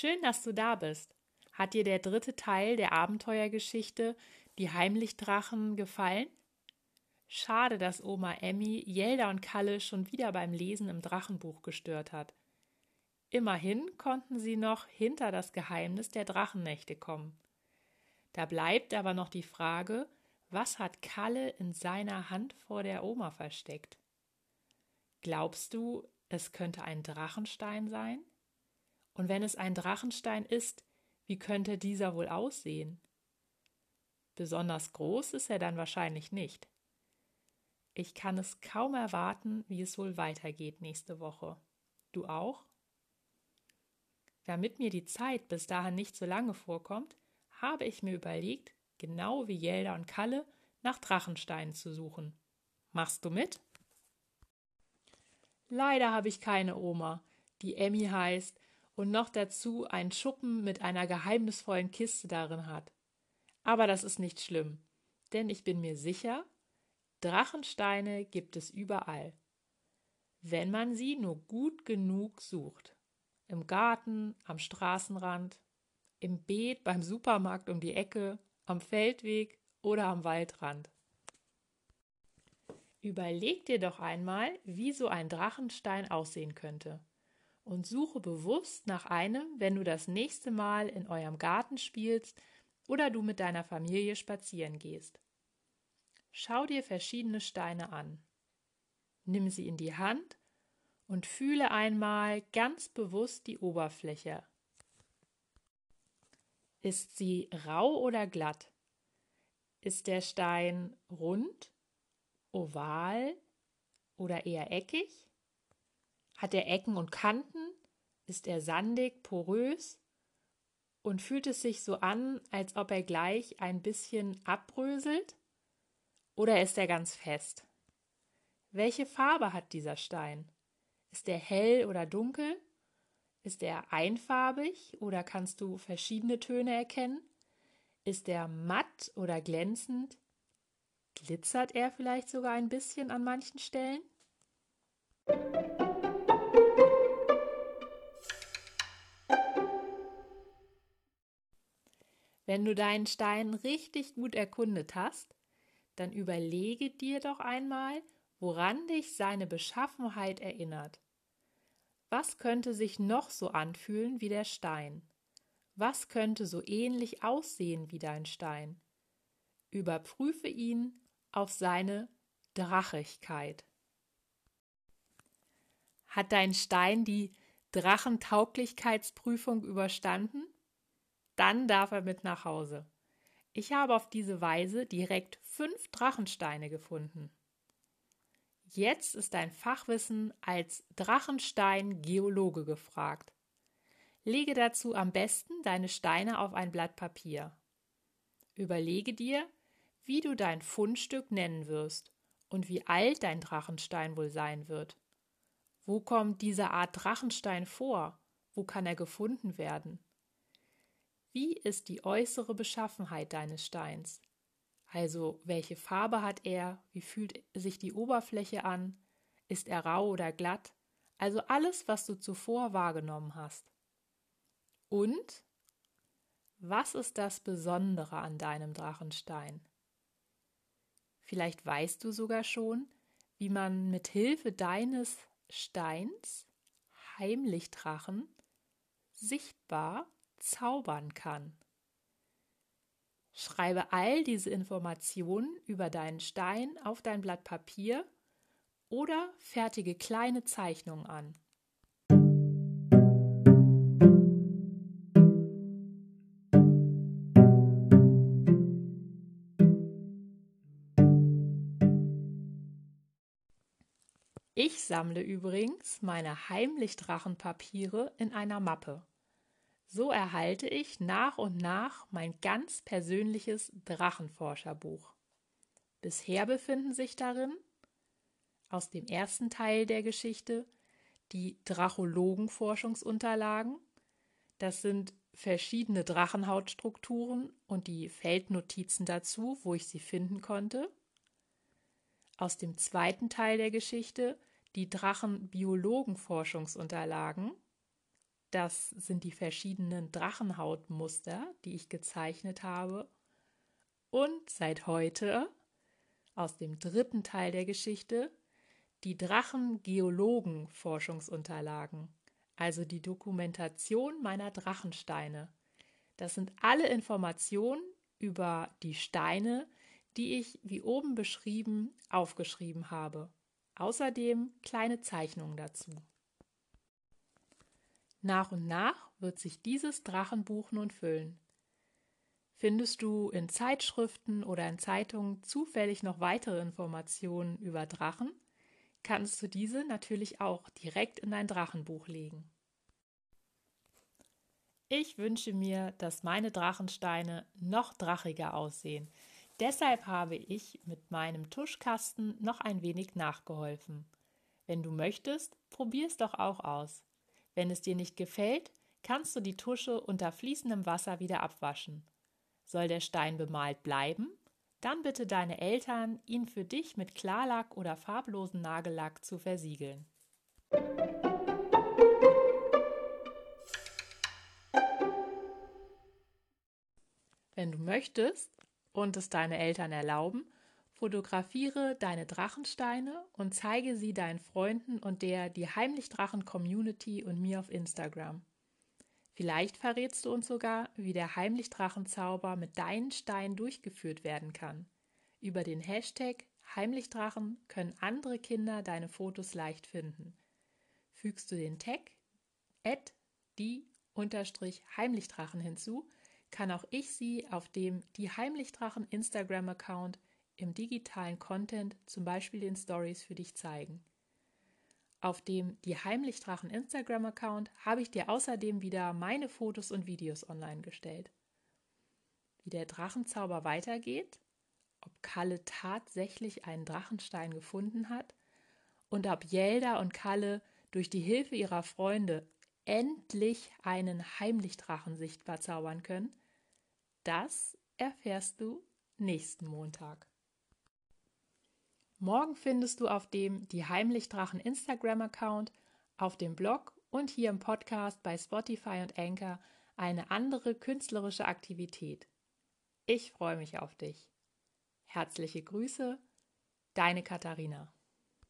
Schön, dass du da bist. Hat dir der dritte Teil der Abenteuergeschichte Die Heimlichdrachen gefallen? Schade, dass Oma Emmy Jelda und Kalle schon wieder beim Lesen im Drachenbuch gestört hat. Immerhin konnten sie noch hinter das Geheimnis der Drachennächte kommen. Da bleibt aber noch die Frage, was hat Kalle in seiner Hand vor der Oma versteckt? Glaubst du, es könnte ein Drachenstein sein? Und wenn es ein Drachenstein ist, wie könnte dieser wohl aussehen? Besonders groß ist er dann wahrscheinlich nicht. Ich kann es kaum erwarten, wie es wohl weitergeht nächste Woche. Du auch? Damit mir die Zeit bis dahin nicht so lange vorkommt, habe ich mir überlegt, genau wie Jelda und Kalle, nach Drachensteinen zu suchen. Machst du mit? Leider habe ich keine Oma, die Emmy heißt und noch dazu einen Schuppen mit einer geheimnisvollen Kiste darin hat. Aber das ist nicht schlimm, denn ich bin mir sicher, Drachensteine gibt es überall, wenn man sie nur gut genug sucht. Im Garten, am Straßenrand, im Beet, beim Supermarkt um die Ecke, am Feldweg oder am Waldrand. Überleg dir doch einmal, wie so ein Drachenstein aussehen könnte. Und suche bewusst nach einem, wenn du das nächste Mal in eurem Garten spielst oder du mit deiner Familie spazieren gehst. Schau dir verschiedene Steine an. Nimm sie in die Hand und fühle einmal ganz bewusst die Oberfläche. Ist sie rau oder glatt? Ist der Stein rund oval oder eher eckig? Hat er Ecken und Kanten? Ist er sandig, porös? Und fühlt es sich so an, als ob er gleich ein bisschen abbröselt? Oder ist er ganz fest? Welche Farbe hat dieser Stein? Ist er hell oder dunkel? Ist er einfarbig oder kannst du verschiedene Töne erkennen? Ist er matt oder glänzend? Glitzert er vielleicht sogar ein bisschen an manchen Stellen? Wenn du deinen Stein richtig gut erkundet hast, dann überlege dir doch einmal, woran dich seine Beschaffenheit erinnert. Was könnte sich noch so anfühlen wie der Stein? Was könnte so ähnlich aussehen wie dein Stein? Überprüfe ihn auf seine Drachigkeit. Hat dein Stein die Drachentauglichkeitsprüfung überstanden? Dann darf er mit nach Hause. Ich habe auf diese Weise direkt fünf Drachensteine gefunden. Jetzt ist dein Fachwissen als Drachenstein-Geologe gefragt. Lege dazu am besten deine Steine auf ein Blatt Papier. Überlege dir, wie du dein Fundstück nennen wirst und wie alt dein Drachenstein wohl sein wird. Wo kommt diese Art Drachenstein vor? Wo kann er gefunden werden? Wie ist die äußere Beschaffenheit deines Steins? Also welche Farbe hat er? Wie fühlt sich die Oberfläche an? Ist er rau oder glatt? Also alles, was du zuvor wahrgenommen hast. Und was ist das Besondere an deinem Drachenstein? Vielleicht weißt du sogar schon, wie man mit Hilfe deines Steins heimlich Drachen sichtbar zaubern kann. Schreibe all diese Informationen über deinen Stein auf dein Blatt Papier oder fertige kleine Zeichnungen an. Ich sammle übrigens meine Heimlichdrachenpapiere in einer Mappe. So erhalte ich nach und nach mein ganz persönliches Drachenforscherbuch. Bisher befinden sich darin aus dem ersten Teil der Geschichte die Drachologenforschungsunterlagen. Das sind verschiedene Drachenhautstrukturen und die Feldnotizen dazu, wo ich sie finden konnte. Aus dem zweiten Teil der Geschichte die Drachenbiologenforschungsunterlagen. Das sind die verschiedenen Drachenhautmuster, die ich gezeichnet habe. Und seit heute, aus dem dritten Teil der Geschichte, die Drachengeologen-Forschungsunterlagen, also die Dokumentation meiner Drachensteine. Das sind alle Informationen über die Steine, die ich, wie oben beschrieben, aufgeschrieben habe. Außerdem kleine Zeichnungen dazu. Nach und nach wird sich dieses Drachenbuch nun füllen. Findest du in Zeitschriften oder in Zeitungen zufällig noch weitere Informationen über Drachen, kannst du diese natürlich auch direkt in dein Drachenbuch legen. Ich wünsche mir, dass meine Drachensteine noch drachiger aussehen. Deshalb habe ich mit meinem Tuschkasten noch ein wenig nachgeholfen. Wenn du möchtest, probier es doch auch aus. Wenn es dir nicht gefällt, kannst du die Tusche unter fließendem Wasser wieder abwaschen. Soll der Stein bemalt bleiben, dann bitte deine Eltern, ihn für dich mit Klarlack oder farblosen Nagellack zu versiegeln. Wenn du möchtest und es deine Eltern erlauben, Fotografiere deine Drachensteine und zeige sie deinen Freunden und der Die Heimlichdrachen Community und mir auf Instagram. Vielleicht verrätst du uns sogar, wie der Heimlichdrachenzauber mit deinen Steinen durchgeführt werden kann. Über den Hashtag Heimlichdrachen können andere Kinder deine Fotos leicht finden. Fügst du den Tag at die Heimlichdrachen hinzu, kann auch ich sie auf dem Die Heimlichdrachen Instagram-Account im digitalen Content, zum Beispiel den Stories, für dich zeigen. Auf dem Die Heimlichdrachen Instagram-Account habe ich dir außerdem wieder meine Fotos und Videos online gestellt. Wie der Drachenzauber weitergeht, ob Kalle tatsächlich einen Drachenstein gefunden hat und ob Jelda und Kalle durch die Hilfe ihrer Freunde endlich einen Heimlichdrachen sichtbar zaubern können, das erfährst du nächsten Montag. Morgen findest du auf dem Die Heimlichdrachen Instagram-Account, auf dem Blog und hier im Podcast bei Spotify und Anchor eine andere künstlerische Aktivität. Ich freue mich auf dich. Herzliche Grüße, deine Katharina.